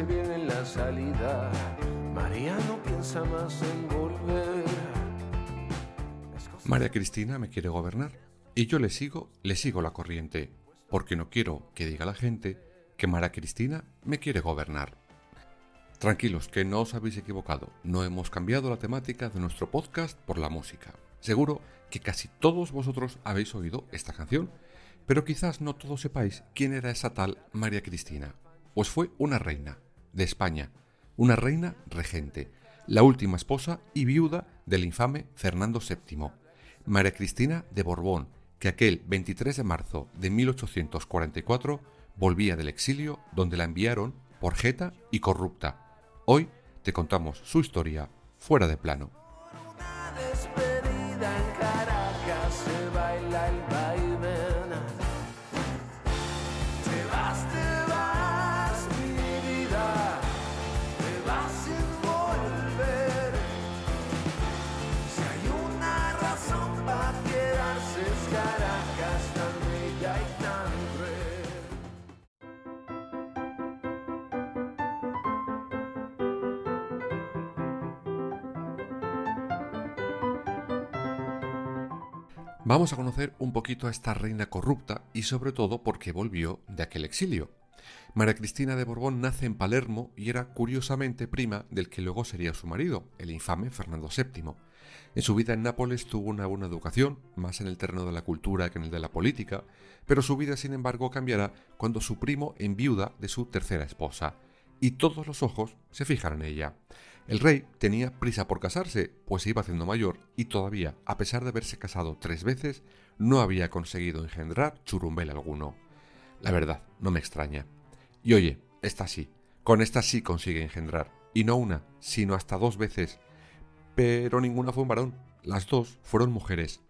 Bien en la salida. María no piensa más en volver. María Cristina me quiere gobernar y yo le sigo, le sigo la corriente, porque no quiero que diga la gente que María Cristina me quiere gobernar. Tranquilos, que no os habéis equivocado, no hemos cambiado la temática de nuestro podcast por la música. Seguro que casi todos vosotros habéis oído esta canción, pero quizás no todos sepáis quién era esa tal María Cristina. Pues fue una reina de España, una reina regente, la última esposa y viuda del infame Fernando VII, María Cristina de Borbón, que aquel 23 de marzo de 1844 volvía del exilio donde la enviaron por jeta y corrupta. Hoy te contamos su historia fuera de plano. Vamos a conocer un poquito a esta reina corrupta y sobre todo porque volvió de aquel exilio. María Cristina de Borbón nace en Palermo y era curiosamente prima del que luego sería su marido, el infame Fernando VII. En su vida en Nápoles tuvo una buena educación, más en el terreno de la cultura que en el de la política, pero su vida sin embargo cambiará cuando su primo enviuda de su tercera esposa, y todos los ojos se fijan en ella. El rey tenía prisa por casarse, pues se iba haciendo mayor y todavía, a pesar de haberse casado tres veces, no había conseguido engendrar churumbel alguno. La verdad, no me extraña. Y oye, esta sí, con esta sí consigue engendrar, y no una, sino hasta dos veces. Pero ninguna fue un varón, las dos fueron mujeres.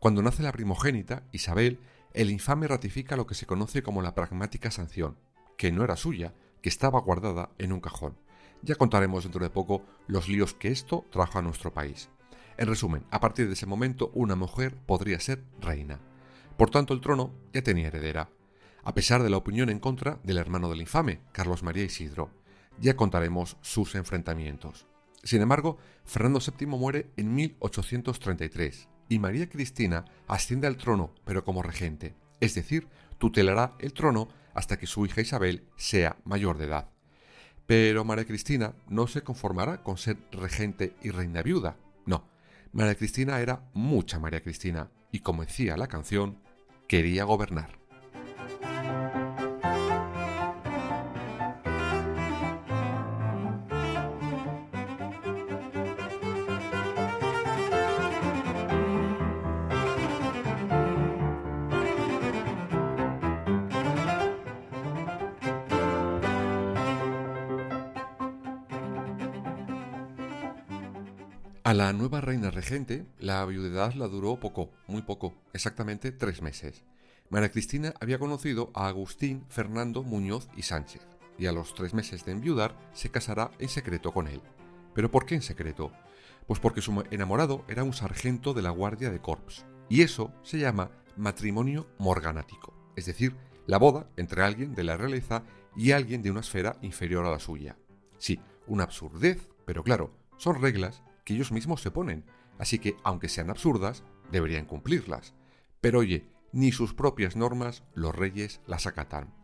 Cuando nace la primogénita, Isabel, el infame ratifica lo que se conoce como la pragmática sanción, que no era suya, que estaba guardada en un cajón. Ya contaremos dentro de poco los líos que esto trajo a nuestro país. En resumen, a partir de ese momento una mujer podría ser reina. Por tanto, el trono ya tenía heredera, a pesar de la opinión en contra del hermano del infame, Carlos María Isidro. Ya contaremos sus enfrentamientos. Sin embargo, Fernando VII muere en 1833 y María Cristina asciende al trono, pero como regente, es decir, tutelará el trono hasta que su hija Isabel sea mayor de edad. Pero María Cristina no se conformará con ser regente y reina viuda. No, María Cristina era mucha María Cristina y como decía la canción, quería gobernar. A la nueva reina regente, la viudedad la duró poco, muy poco, exactamente tres meses. María Cristina había conocido a Agustín Fernando Muñoz y Sánchez, y a los tres meses de enviudar se casará en secreto con él. ¿Pero por qué en secreto? Pues porque su enamorado era un sargento de la Guardia de Corps, y eso se llama matrimonio morganático, es decir, la boda entre alguien de la realeza y alguien de una esfera inferior a la suya. Sí, una absurdez, pero claro, son reglas que ellos mismos se ponen, así que, aunque sean absurdas, deberían cumplirlas. Pero oye, ni sus propias normas los reyes las acatan.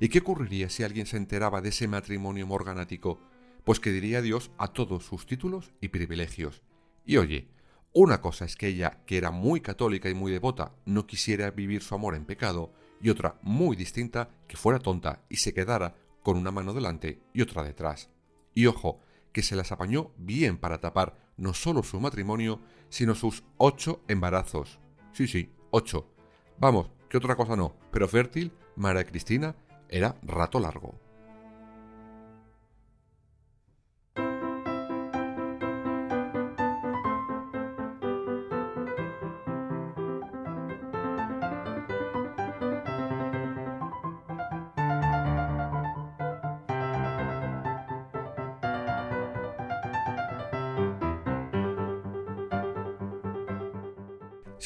¿Y qué ocurriría si alguien se enteraba de ese matrimonio morganático? Pues que diría adiós a todos sus títulos y privilegios. Y oye, una cosa es que ella, que era muy católica y muy devota, no quisiera vivir su amor en pecado, y otra muy distinta, que fuera tonta y se quedara con una mano delante y otra detrás. Y ojo, que se las apañó bien para tapar no solo su matrimonio, sino sus ocho embarazos. Sí, sí, ocho. Vamos, que otra cosa no, pero fértil, María Cristina era rato largo.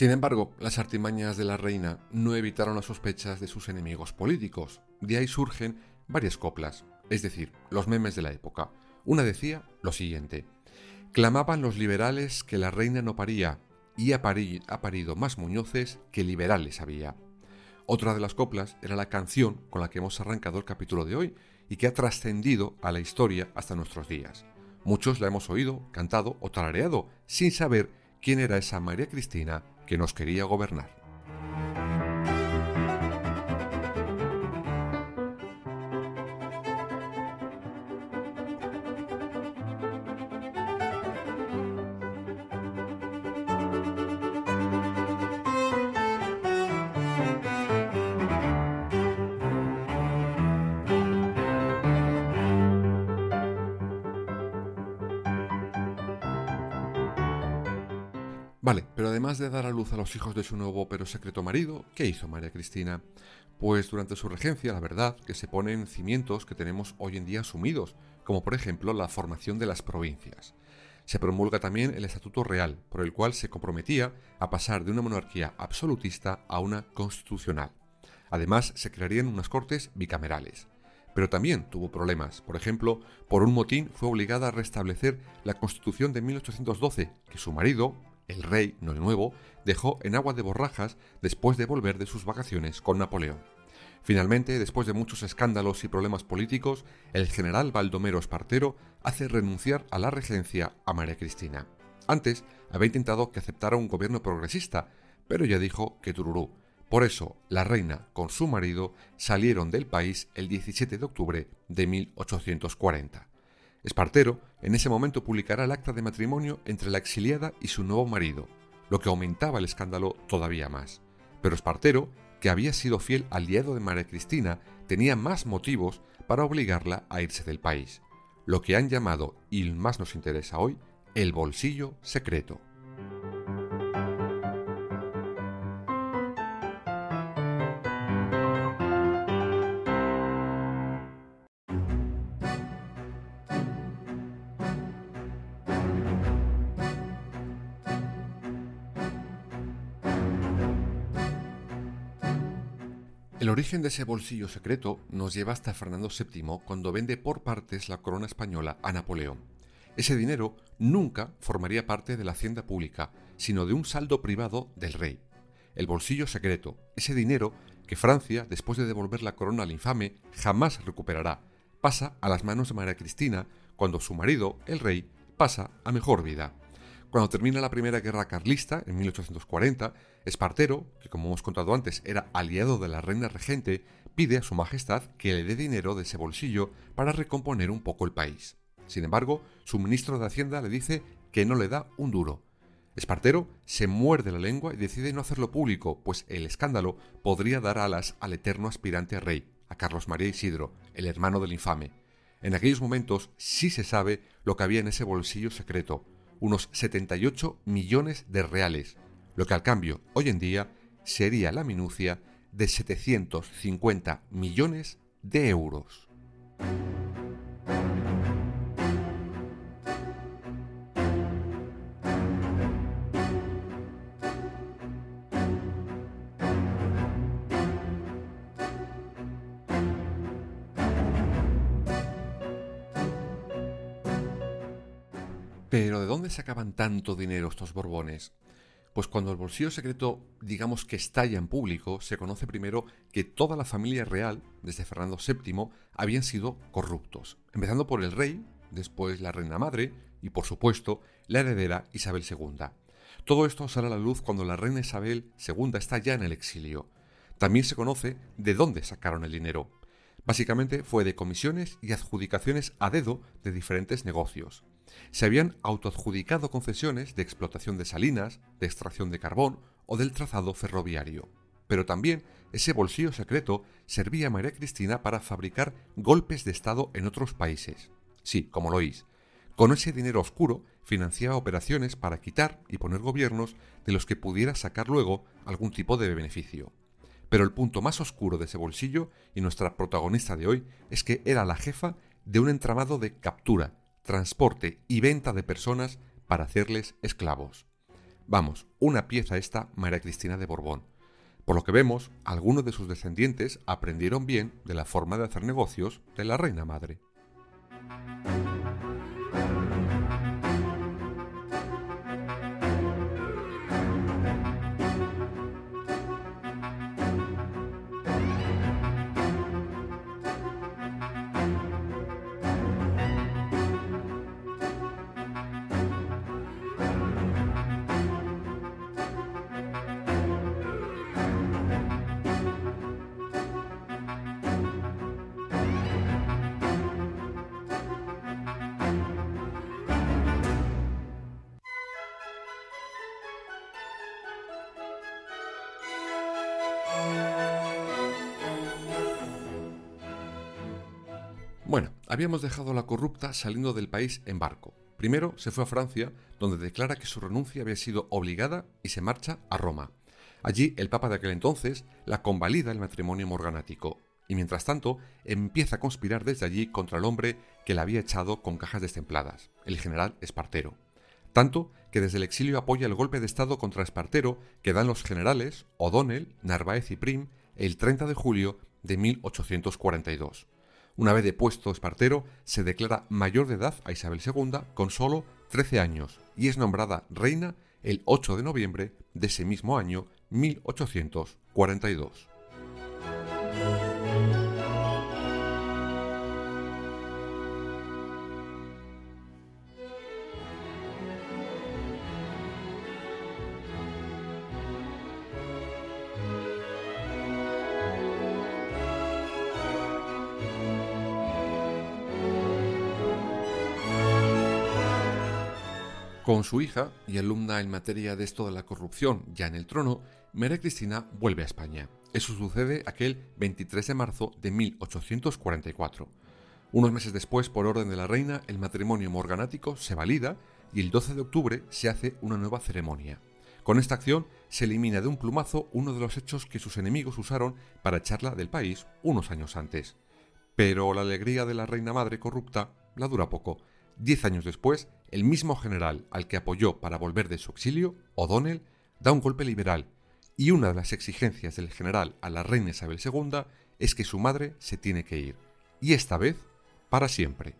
Sin embargo, las artimañas de la reina no evitaron las sospechas de sus enemigos políticos. De ahí surgen varias coplas, es decir, los memes de la época. Una decía lo siguiente. Clamaban los liberales que la reina no paría y ha, parido más muñoces que liberales había. Otra de las coplas era la canción con la que hemos arrancado el capítulo de hoy y que ha trascendido a la historia hasta nuestros días. Muchos la hemos oído, cantado o tarareado sin saber quién era esa María Cristina que nos quería gobernar. Vale, pero además de dar a luz a los hijos de su nuevo pero secreto marido, ¿qué hizo María Cristina? Pues durante su regencia, la verdad, que se ponen cimientos que tenemos hoy en día asumidos, como por ejemplo la formación de las provincias. Se promulga también el Estatuto Real, por el cual se comprometía a pasar de una monarquía absolutista a una constitucional. Además, se crearían unas cortes bicamerales. Pero también tuvo problemas. Por ejemplo, por un motín fue obligada a restablecer la Constitución de 1812, que su marido, el rey, no el nuevo, dejó en agua de borrajas después de volver de sus vacaciones con Napoleón. Finalmente, después de muchos escándalos y problemas políticos, el general Baldomero Espartero hace renunciar a la regencia a María Cristina. Antes había intentado que aceptara un gobierno progresista, pero ya dijo que tururú. Por eso, la reina con su marido salieron del país el 17 de octubre de 1840. Espartero en ese momento publicará el acta de matrimonio entre la exiliada y su nuevo marido, lo que aumentaba el escándalo todavía más. Pero Espartero, que había sido fiel aliado de María Cristina, tenía más motivos para obligarla a irse del país, lo que han llamado, y más nos interesa hoy, el bolsillo secreto. El origen de ese bolsillo secreto nos lleva hasta Fernando VII cuando vende por partes la corona española a Napoleón. Ese dinero nunca formaría parte de la hacienda pública, sino de un saldo privado del rey. El bolsillo secreto, ese dinero que Francia, después de devolver la corona al infame, jamás recuperará, pasa a las manos de María Cristina cuando su marido, el rey, pasa a mejor vida. Cuando termina la Primera Guerra Carlista, en 1840, Espartero, que como hemos contado antes era aliado de la reina regente, pide a su majestad que le dé dinero de ese bolsillo para recomponer un poco el país. Sin embargo, su ministro de Hacienda le dice que no le da un duro. Espartero se muerde la lengua y decide no hacerlo público, pues el escándalo podría dar alas al eterno aspirante rey, a Carlos María Isidro, el hermano del infame. En aquellos momentos sí se sabe lo que había en ese bolsillo secreto, unos 78 millones de reales, lo que al cambio hoy en día sería la minucia de 750 millones de euros. Sacaban tanto dinero estos Borbones? Pues cuando el bolsillo secreto, digamos que estalla en público, se conoce primero que toda la familia real, desde Fernando VII, habían sido corruptos, empezando por el rey, después la reina madre y, por supuesto, la heredera Isabel II. Todo esto sale a la luz cuando la reina Isabel II está ya en el exilio. También se conoce de dónde sacaron el dinero. Básicamente fue de comisiones y adjudicaciones a dedo de diferentes negocios. Se habían autoadjudicado concesiones de explotación de salinas, de extracción de carbón o del trazado ferroviario. Pero también ese bolsillo secreto servía a María Cristina para fabricar golpes de Estado en otros países. Sí, como lo oís. Con ese dinero oscuro financiaba operaciones para quitar y poner gobiernos de los que pudiera sacar luego algún tipo de beneficio. Pero el punto más oscuro de ese bolsillo, y nuestra protagonista de hoy, es que era la jefa de un entramado de captura, transporte y venta de personas para hacerles esclavos. Vamos, una pieza esta María Cristina de Borbón. Por lo que vemos, algunos de sus descendientes aprendieron bien de la forma de hacer negocios de la reina madre. Habíamos dejado a la corrupta saliendo del país en barco. Primero se fue a Francia, donde declara que su renuncia había sido obligada y se marcha a Roma. Allí el Papa de aquel entonces la convalida el matrimonio morganático, y mientras tanto empieza a conspirar desde allí contra el hombre que la había echado con cajas destempladas, el general Espartero. Tanto que desde el exilio apoya el golpe de Estado contra Espartero que dan los generales O'Donnell, Narváez y Prim el 30 de julio de 1842. Una vez depuesto Espartero, se declara mayor de edad a Isabel II con solo 13 años y es nombrada reina el 8 de noviembre de ese mismo año 1842. Con su hija y alumna en materia de esto de la corrupción ya en el trono, María Cristina vuelve a España. Eso sucede aquel 23 de marzo de 1844. Unos meses después, por orden de la reina, el matrimonio morganático se valida y el 12 de octubre se hace una nueva ceremonia. Con esta acción se elimina de un plumazo uno de los hechos que sus enemigos usaron para echarla del país unos años antes. Pero la alegría de la reina madre corrupta la dura poco. Diez años después, el mismo general al que apoyó para volver de su exilio, O'Donnell, da un golpe liberal, y una de las exigencias del general a la reina Isabel II es que su madre se tiene que ir, y esta vez para siempre.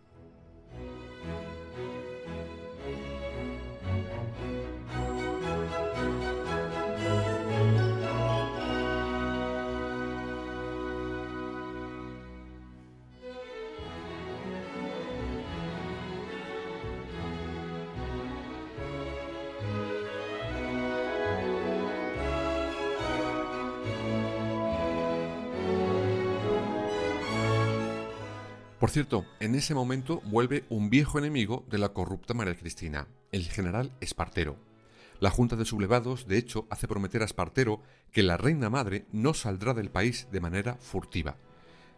Por cierto, en ese momento vuelve un viejo enemigo de la corrupta María Cristina, el general Espartero. La Junta de Sublevados, de hecho, hace prometer a Espartero que la reina madre no saldrá del país de manera furtiva.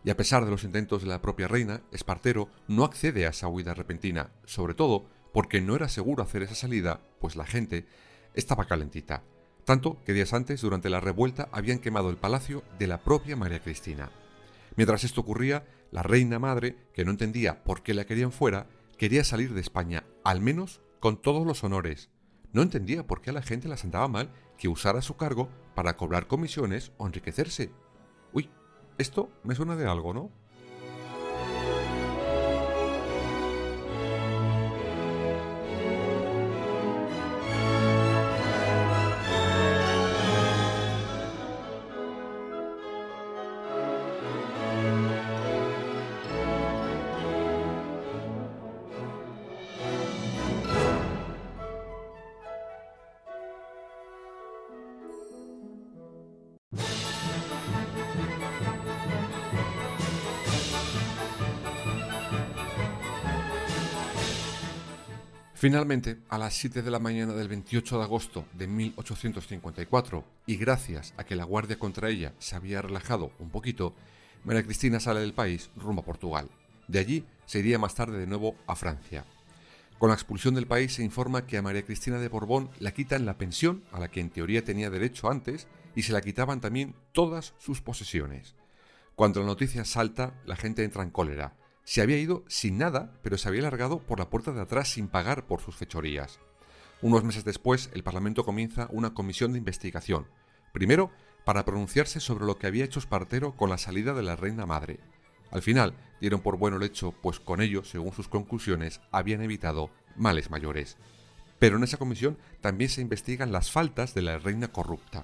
Y a pesar de los intentos de la propia reina, Espartero no accede a esa huida repentina, sobre todo porque no era seguro hacer esa salida, pues la gente estaba calentita. Tanto que días antes, durante la revuelta, habían quemado el palacio de la propia María Cristina. Mientras esto ocurría, la reina madre, que no entendía por qué la querían fuera, quería salir de España, al menos con todos los honores. No entendía por qué a la gente la sentaba mal que usara su cargo para cobrar comisiones o enriquecerse. Uy, esto me suena de algo, ¿no? Finalmente, a las 7 de la mañana del 28 de agosto de 1854, y gracias a que la guardia contra ella se había relajado un poquito, María Cristina sale del país rumbo a Portugal. De allí se iría más tarde de nuevo a Francia. Con la expulsión del país se informa que a María Cristina de Borbón la quitan la pensión a la que en teoría tenía derecho antes y se la quitaban también todas sus posesiones. Cuando la noticia salta, la gente entra en cólera. Se había ido sin nada, pero se había largado por la puerta de atrás sin pagar por sus fechorías. Unos meses después, el Parlamento comienza una comisión de investigación. Primero, para pronunciarse sobre lo que había hecho Espartero con la salida de la reina madre. Al final, dieron por bueno el hecho, pues con ello, según sus conclusiones, habían evitado males mayores. Pero en esa comisión también se investigan las faltas de la reina corrupta.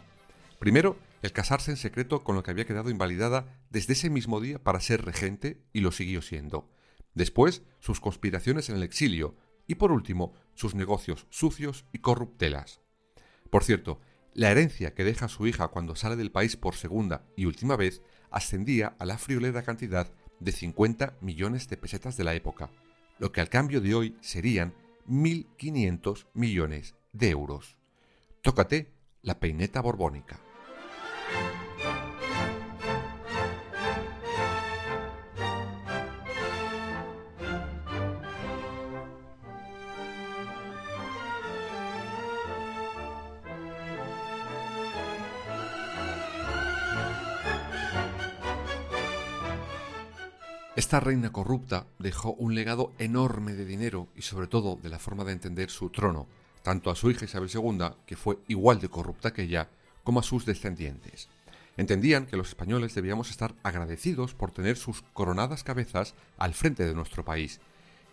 Primero, el casarse en secreto con lo que había quedado invalidada desde ese mismo día para ser regente y lo siguió siendo. Después, sus conspiraciones en el exilio y por último, sus negocios sucios y corruptelas. Por cierto, la herencia que deja su hija cuando sale del país por segunda y última vez ascendía a la friolera cantidad de 50 millones de pesetas de la época, lo que al cambio de hoy serían 1.500 millones de euros. Tócate la peineta borbónica. Esta reina corrupta dejó un legado enorme de dinero y sobre todo de la forma de entender su trono, tanto a su hija Isabel II, que fue igual de corrupta que ella, como a sus descendientes. Entendían que los españoles debíamos estar agradecidos por tener sus coronadas cabezas al frente de nuestro país,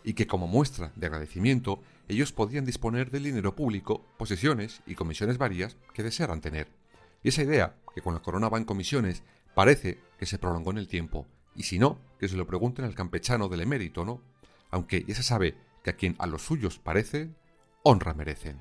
y que como muestra de agradecimiento ellos podían disponer del dinero público, posesiones y comisiones varias que desearan tener. Y esa idea, que con la corona va en comisiones, parece que se prolongó en el tiempo, y si no, que se lo pregunten al campechano del emérito, ¿no? Aunque ya se sabe que a quien a los suyos parece, honra merecen.